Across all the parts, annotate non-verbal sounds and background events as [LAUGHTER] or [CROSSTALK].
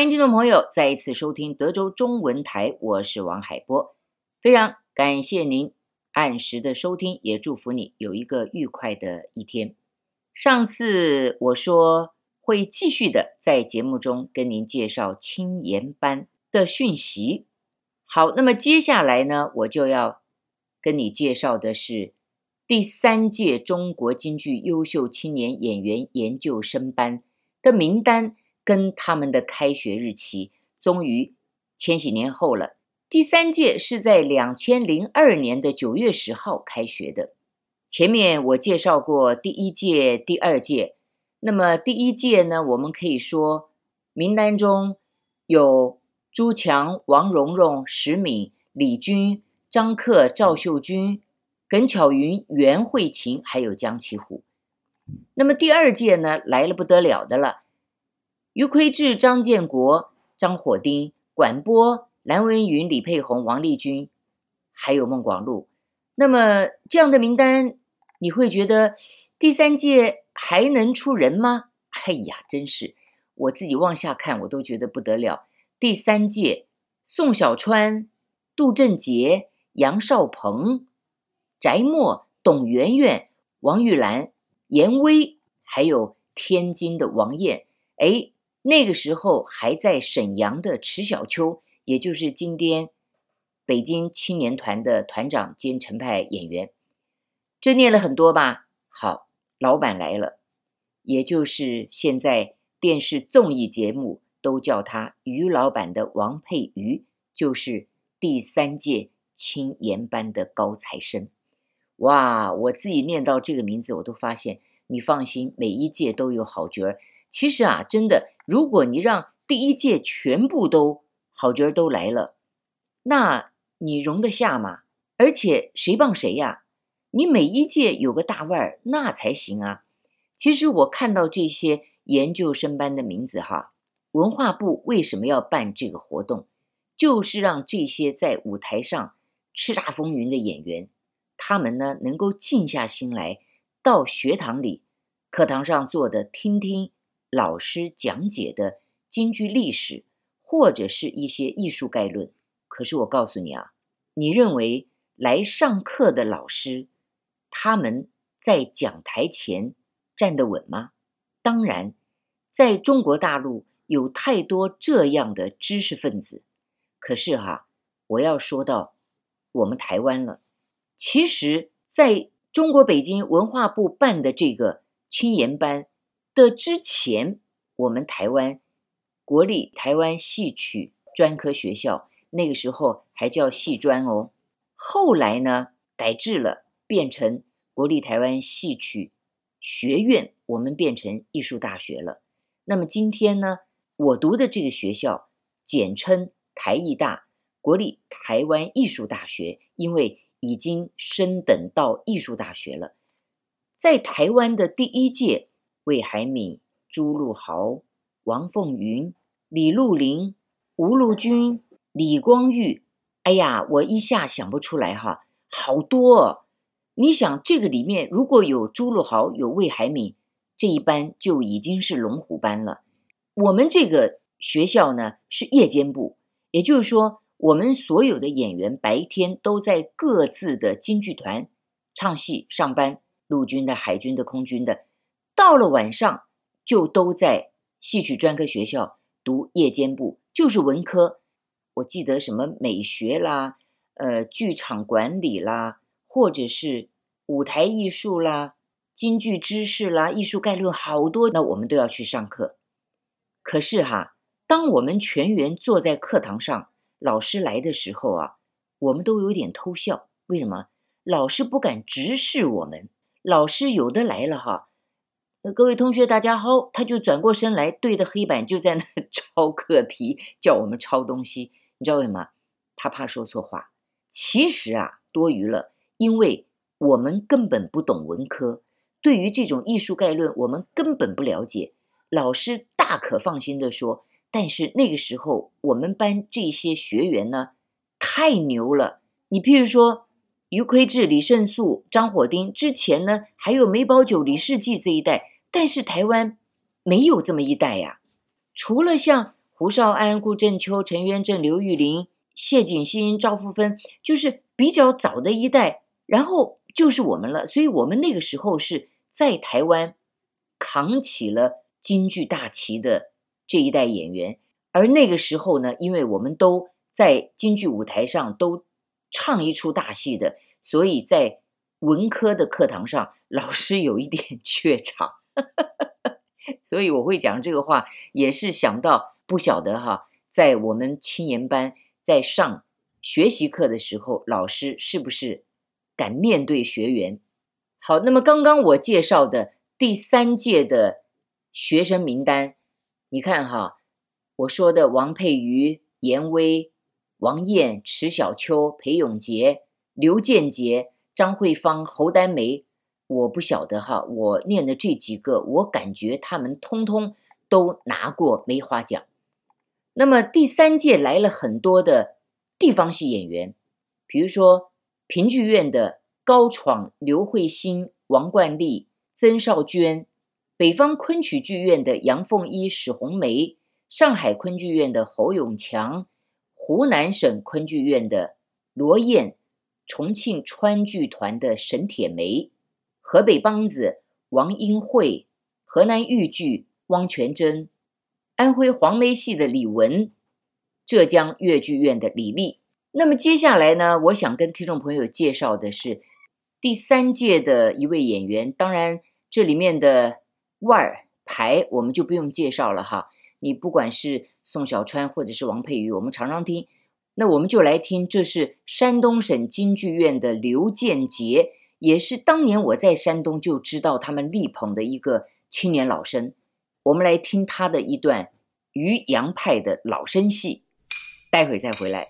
欢迎听众朋友再一次收听德州中文台，我是王海波，非常感谢您按时的收听，也祝福你有一个愉快的一天。上次我说会继续的在节目中跟您介绍青研班的讯息，好，那么接下来呢，我就要跟你介绍的是第三届中国京剧优秀青年演员研究生班的名单。跟他们的开学日期终于千禧年后了。第三届是在两千零二年的九月十号开学的。前面我介绍过第一届、第二届。那么第一届呢，我们可以说名单中有朱强、王蓉蓉、石敏、李军、张克、赵秀君、耿巧云、袁慧琴，还有江其虎。那么第二届呢，来了不得了的了。余魁智、张建国、张火丁、管波、蓝文云、李佩红、王丽君，还有孟广禄。那么这样的名单，你会觉得第三届还能出人吗？哎呀，真是我自己往下看，我都觉得不得了。第三届，宋小川、杜振杰、杨少鹏、翟墨、董媛媛、王玉兰、严威，还有天津的王艳，哎。那个时候还在沈阳的池小秋，也就是今天北京青年团的团长兼程派演员，这念了很多吧？好，老板来了，也就是现在电视综艺节目都叫他于老板的王佩瑜，就是第三届青研班的高材生。哇，我自己念到这个名字，我都发现，你放心，每一届都有好角儿。其实啊，真的，如果你让第一届全部都好角儿都来了，那你容得下吗？而且谁帮谁呀？你每一届有个大腕儿，那才行啊。其实我看到这些研究生班的名字哈，文化部为什么要办这个活动？就是让这些在舞台上叱咤风云的演员，他们呢能够静下心来，到学堂里、课堂上坐的听听。老师讲解的京剧历史，或者是一些艺术概论。可是我告诉你啊，你认为来上课的老师，他们在讲台前站得稳吗？当然，在中国大陆有太多这样的知识分子。可是哈，我要说到我们台湾了。其实，在中国北京文化部办的这个青研班。的之前，我们台湾国立台湾戏曲专科学校，那个时候还叫戏专哦。后来呢，改制了，变成国立台湾戏曲学院，我们变成艺术大学了。那么今天呢，我读的这个学校简称台艺大，国立台湾艺术大学，因为已经升等到艺术大学了。在台湾的第一届。魏海敏、朱露豪、王凤云、李陆林、吴陆军、李光裕，哎呀，我一下想不出来哈，好多哦。你想，这个里面如果有朱露豪、有魏海敏，这一班就已经是龙虎班了。我们这个学校呢是夜间部，也就是说，我们所有的演员白天都在各自的京剧团唱戏上班，陆军的、海军的、空军的。到了晚上，就都在戏曲专科学校读夜间部，就是文科。我记得什么美学啦，呃，剧场管理啦，或者是舞台艺术啦、京剧知识啦、艺术概论，好多，那我们都要去上课。可是哈，当我们全员坐在课堂上，老师来的时候啊，我们都有点偷笑。为什么？老师不敢直视我们。老师有的来了哈。各位同学，大家好！他就转过身来，对着黑板就在那 [LAUGHS] 抄课题，叫我们抄东西。你知道为什么？他怕说错话。其实啊，多余了，因为我们根本不懂文科，对于这种艺术概论，我们根本不了解。老师大可放心地说，但是那个时候我们班这些学员呢，太牛了。你譬如说。余魁智、李胜素、张火丁，之前呢还有梅葆玖、李世济这一代，但是台湾没有这么一代呀。除了像胡少安、顾正秋、陈元正、刘玉玲、谢景新、赵富芬，就是比较早的一代，然后就是我们了。所以，我们那个时候是在台湾扛起了京剧大旗的这一代演员，而那个时候呢，因为我们都在京剧舞台上都唱一出大戏的，所以在文科的课堂上，老师有一点 [LAUGHS] 怯场。[LAUGHS] 所以我会讲这个话，也是想到不晓得哈，在我们青年班在上学习课的时候，老师是不是敢面对学员？好，那么刚刚我介绍的第三届的学生名单，你看哈，我说的王佩瑜、严威、王燕、池小秋、裴永杰、刘建杰、张惠芳、侯丹梅。我不晓得哈，我念的这几个，我感觉他们通通都拿过梅花奖。那么第三届来了很多的地方戏演员，比如说评剧院的高闯、刘慧欣、王冠丽、曾少娟；北方昆曲剧院的杨凤一、史红梅；上海昆剧院的侯永强；湖南省昆剧院的罗燕；重庆川剧团的沈铁梅。河北梆子王英慧，河南豫剧汪全真，安徽黄梅戏的李文，浙江越剧院的李丽。那么接下来呢，我想跟听众朋友介绍的是第三届的一位演员。当然，这里面的腕儿牌我们就不用介绍了哈。你不管是宋小川或者是王佩瑜，我们常常听。那我们就来听，这是山东省京剧院的刘建杰。也是当年我在山东就知道他们力捧的一个青年老生，我们来听他的一段渔洋派的老生戏，待会儿再回来。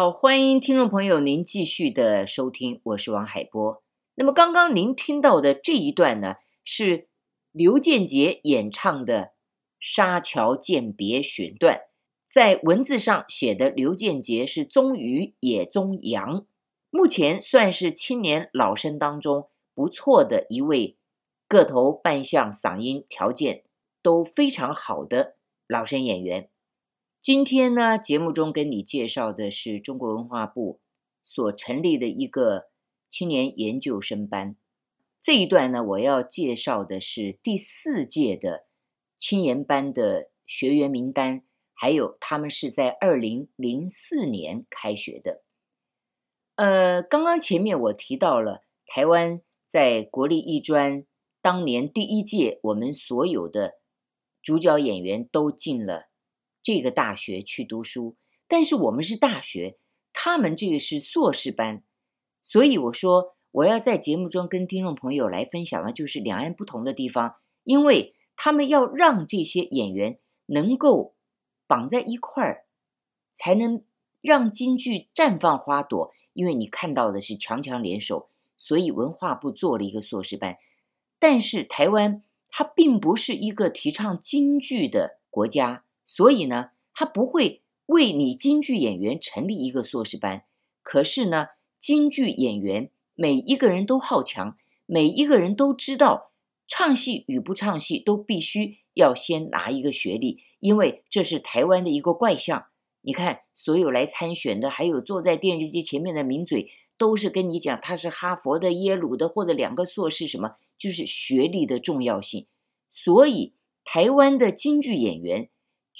好，欢迎听众朋友您继续的收听，我是王海波。那么刚刚您听到的这一段呢，是刘建杰演唱的《沙桥饯别》选段，在文字上写的刘建杰是宗于也宗阳，目前算是青年老生当中不错的一位，个头、扮相、嗓音条件都非常好的老生演员。今天呢，节目中跟你介绍的是中国文化部所成立的一个青年研究生班。这一段呢，我要介绍的是第四届的青年班的学员名单，还有他们是在二零零四年开学的。呃，刚刚前面我提到了台湾在国立艺专当年第一届，我们所有的主角演员都进了。这个大学去读书，但是我们是大学，他们这个是硕士班，所以我说我要在节目中跟听众朋友来分享的，就是两岸不同的地方，因为他们要让这些演员能够绑在一块儿，才能让京剧绽放花朵。因为你看到的是强强联手，所以文化部做了一个硕士班，但是台湾它并不是一个提倡京剧的国家。所以呢，他不会为你京剧演员成立一个硕士班。可是呢，京剧演员每一个人都好强，每一个人都知道唱戏与不唱戏都必须要先拿一个学历，因为这是台湾的一个怪象。你看，所有来参选的，还有坐在电视机前面的名嘴，都是跟你讲他是哈佛的、耶鲁的，或者两个硕士，什么就是学历的重要性。所以，台湾的京剧演员。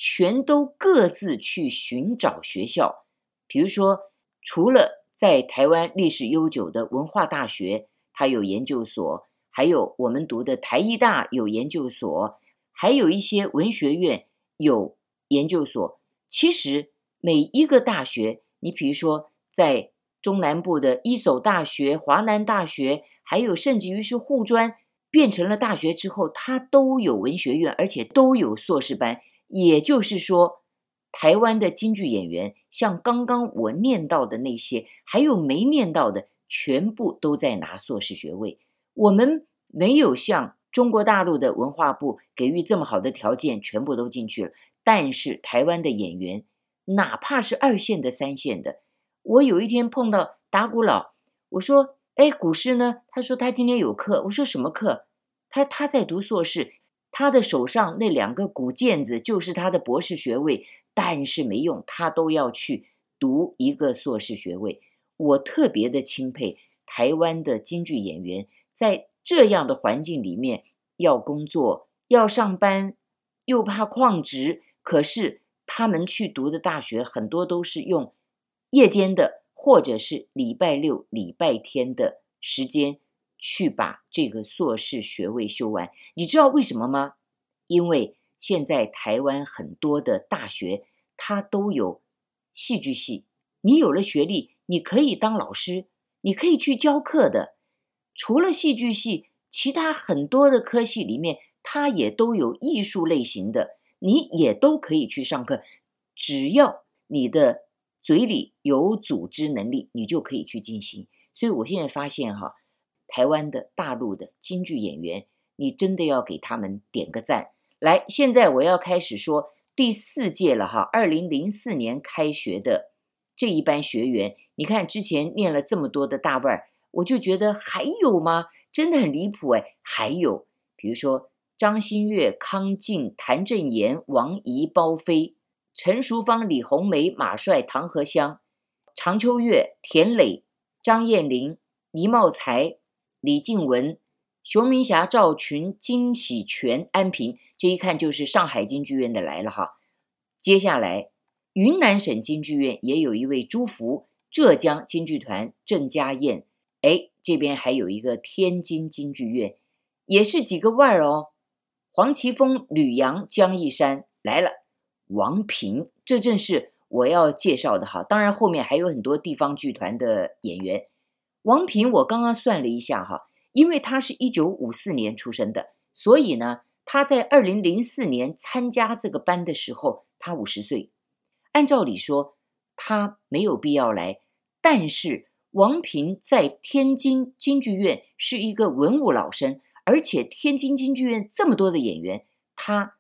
全都各自去寻找学校，比如说，除了在台湾历史悠久的文化大学，它有研究所；还有我们读的台艺大有研究所，还有一些文学院有研究所。其实每一个大学，你比如说在中南部的一所大学、华南大学，还有甚至于是护专变成了大学之后，它都有文学院，而且都有硕士班。也就是说，台湾的京剧演员，像刚刚我念到的那些，还有没念到的，全部都在拿硕士学位。我们没有像中国大陆的文化部给予这么好的条件，全部都进去了。但是台湾的演员，哪怕是二线的、三线的，我有一天碰到打鼓佬，我说：“哎，鼓师呢？”他说：“他今天有课。”我说：“什么课？”他他在读硕士。他的手上那两个鼓键子就是他的博士学位，但是没用，他都要去读一个硕士学位。我特别的钦佩台湾的京剧演员，在这样的环境里面要工作、要上班，又怕旷职，可是他们去读的大学很多都是用夜间的，或者是礼拜六、礼拜天的时间。去把这个硕士学位修完，你知道为什么吗？因为现在台湾很多的大学，它都有戏剧系。你有了学历，你可以当老师，你可以去教课的。除了戏剧系，其他很多的科系里面，它也都有艺术类型的，你也都可以去上课。只要你的嘴里有组织能力，你就可以去进行。所以我现在发现哈。台湾的、大陆的京剧演员，你真的要给他们点个赞。来，现在我要开始说第四届了哈，二零零四年开学的这一班学员，你看之前念了这么多的大腕儿，我就觉得还有吗？真的很离谱哎！还有，比如说张新月、康静、谭正妍、王仪、包飞、陈淑芳、李红梅、马帅、唐荷香、常秋月、田磊、张燕玲、倪茂才。李静文、熊明霞、赵群、金喜全、安平，这一看就是上海京剧院的来了哈。接下来，云南省京剧院也有一位朱福，浙江京剧团郑家燕，哎，这边还有一个天津京剧院，也是几个腕儿哦。黄奇峰、吕阳、江一山来了，王平，这正是我要介绍的哈。当然，后面还有很多地方剧团的演员。王平，我刚刚算了一下哈，因为他是一九五四年出生的，所以呢，他在二零零四年参加这个班的时候，他五十岁。按照理说，他没有必要来。但是王平在天津京剧院是一个文武老生，而且天津京剧院这么多的演员，他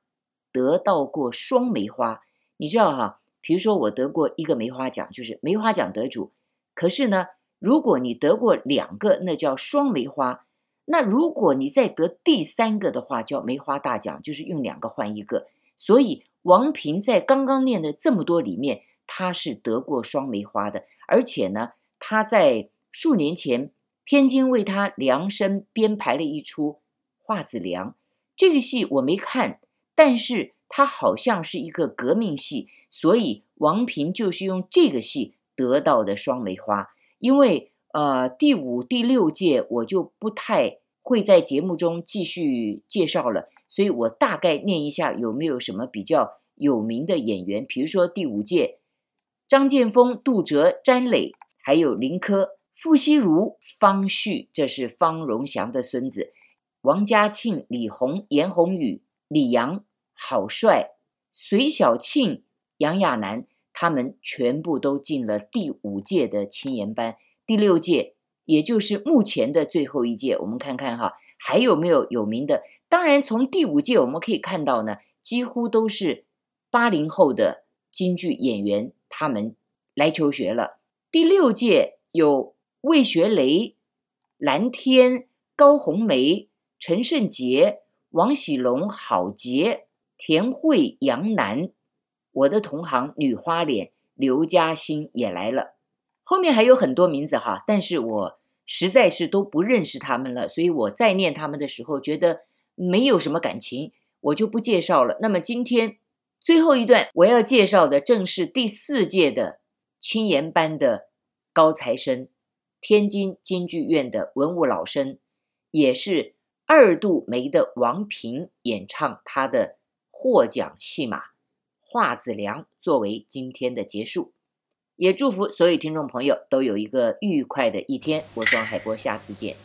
得到过双梅花。你知道哈？比如说我得过一个梅花奖，就是梅花奖得主。可是呢，如果你得过两个，那叫双梅花。那如果你再得第三个的话，叫梅花大奖，就是用两个换一个。所以王平在刚刚念的这么多里面，他是得过双梅花的。而且呢，他在数年前天津为他量身编排了一出《画子良》，这个戏我没看，但是他好像是一个革命戏，所以王平就是用这个戏得到的双梅花。因为呃，第五、第六届我就不太会在节目中继续介绍了。所以我大概念一下有没有什么比较有名的演员，比如说第五届张建峰、杜哲、詹磊，还有林科、傅西如、方旭，这是方荣祥的孙子；王家庆、李红、严宏宇、李阳、郝帅、隋小庆、杨亚楠，他们全部都进了第五届的青研班。第六届，也就是目前的最后一届，我们看看哈，还有没有有名的？当然，从第五届我们可以看到呢，几乎都是八零后的京剧演员，他们来求学了。第六届有魏学雷、蓝天、高红梅、陈胜杰、王喜龙、郝杰、田慧、杨楠，我的同行女花脸刘嘉欣也来了。后面还有很多名字哈，但是我实在是都不认识他们了，所以我在念他们的时候觉得。没有什么感情，我就不介绍了。那么今天最后一段我要介绍的正是第四届的青研班的高材生，天津京剧院的文武老生，也是二度梅的王平演唱他的获奖戏码《画子良》作为今天的结束。也祝福所有听众朋友都有一个愉快的一天。我是王海波，下次见。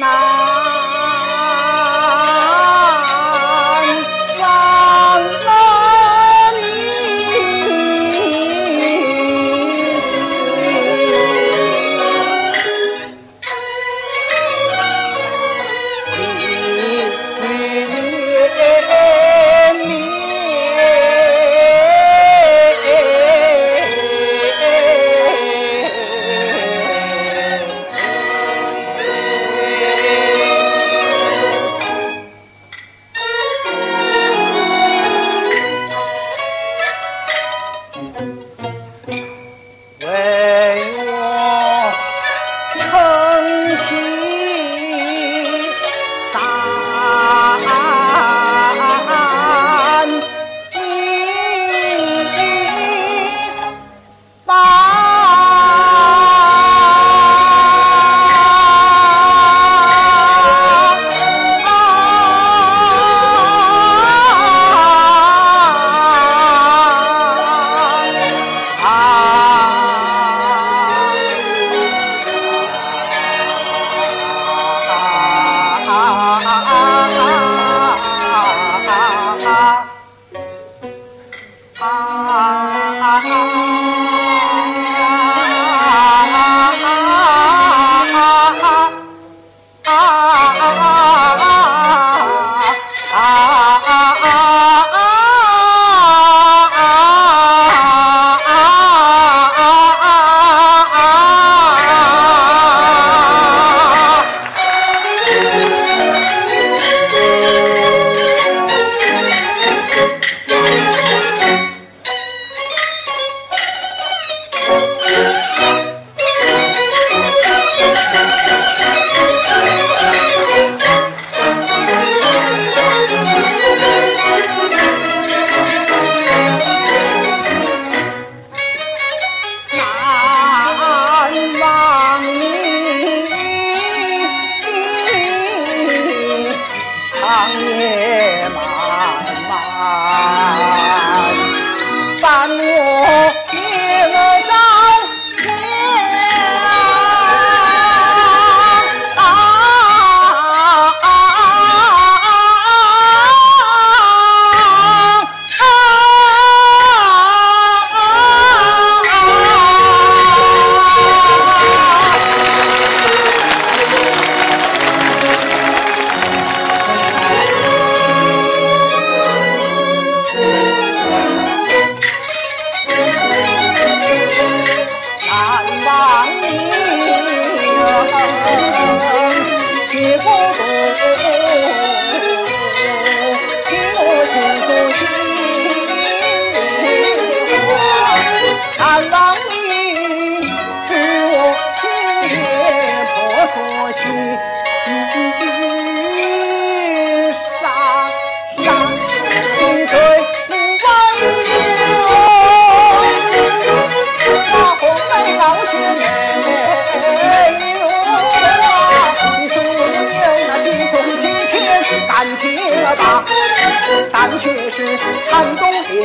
妈。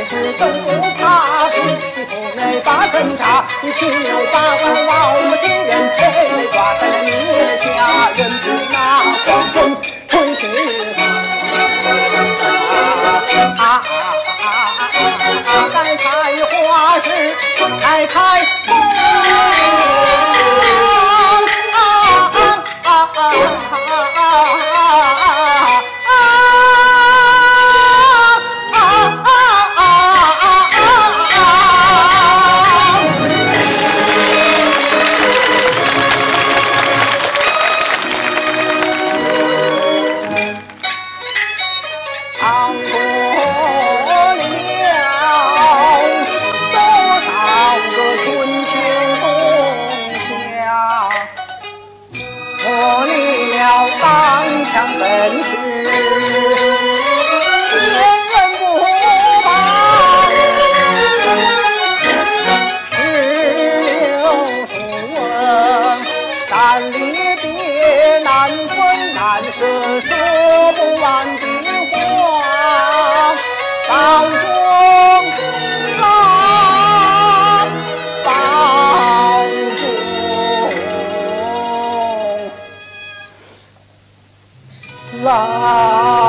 是真不怕死。你不能把身扎，你只有把根往我们敌人嘿，挂在了腋下，任凭那狂风吹去。啊啊啊啊啊！再开花时，再开来。